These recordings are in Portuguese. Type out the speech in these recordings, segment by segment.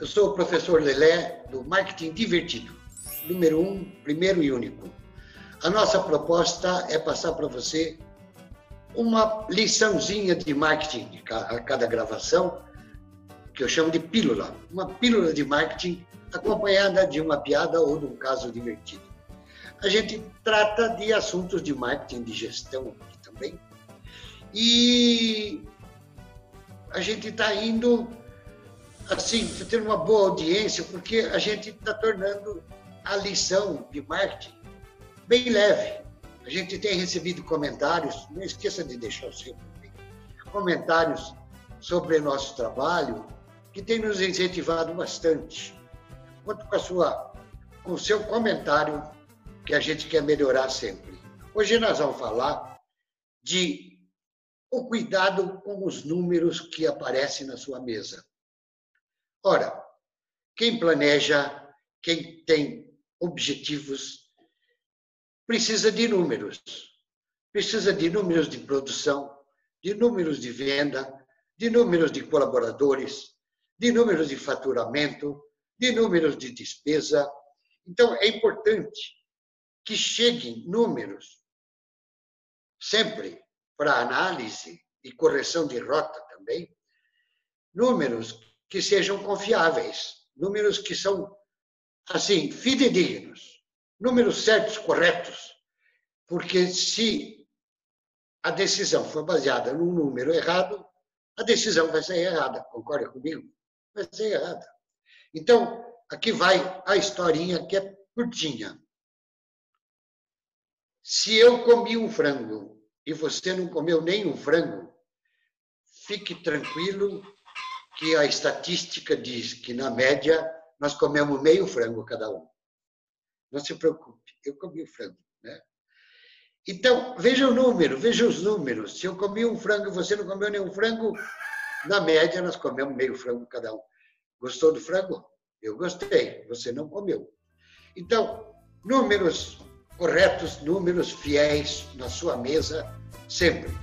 Eu sou o professor Lelé do Marketing Divertido, número um, primeiro e único. A nossa proposta é passar para você uma liçãozinha de marketing a cada gravação, que eu chamo de pílula. Uma pílula de marketing acompanhada de uma piada ou de um caso divertido. A gente trata de assuntos de marketing, de gestão também. E a gente está indo assim, tendo uma boa audiência, porque a gente está tornando a lição de marketing bem leve. A gente tem recebido comentários, não esqueça de deixar o seu comentários sobre nosso trabalho, que tem nos incentivado bastante. Conto com, a sua, com o seu comentário, que a gente quer melhorar sempre. Hoje nós vamos falar de o cuidado com os números que aparecem na sua mesa. Ora, quem planeja, quem tem objetivos, precisa de números. Precisa de números de produção, de números de venda, de números de colaboradores, de números de faturamento, de números de despesa. Então, é importante que cheguem números sempre para análise e correção de rota também, números que sejam confiáveis, números que são, assim, fidedignos, números certos, corretos. Porque se a decisão for baseada num número errado, a decisão vai ser errada. Concorda comigo? Vai ser errada. Então, aqui vai a historinha que é curtinha. Se eu comi um frango e você não comeu nenhum frango, fique tranquilo que a estatística diz que, na média, nós comemos meio frango cada um. Não se preocupe, eu comi o frango. Né? Então, veja o número, veja os números. Se eu comi um frango e você não comeu nenhum frango, na média, nós comemos meio frango cada um. Gostou do frango? Eu gostei, você não comeu. Então, números corretos, números fiéis na sua mesa, sempre.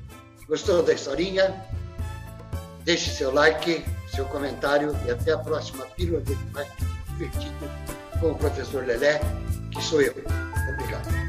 Gostou da historinha? Deixe seu like, seu comentário e até a próxima pílula de marketing divertido com o professor Lelé, que sou eu. Obrigado.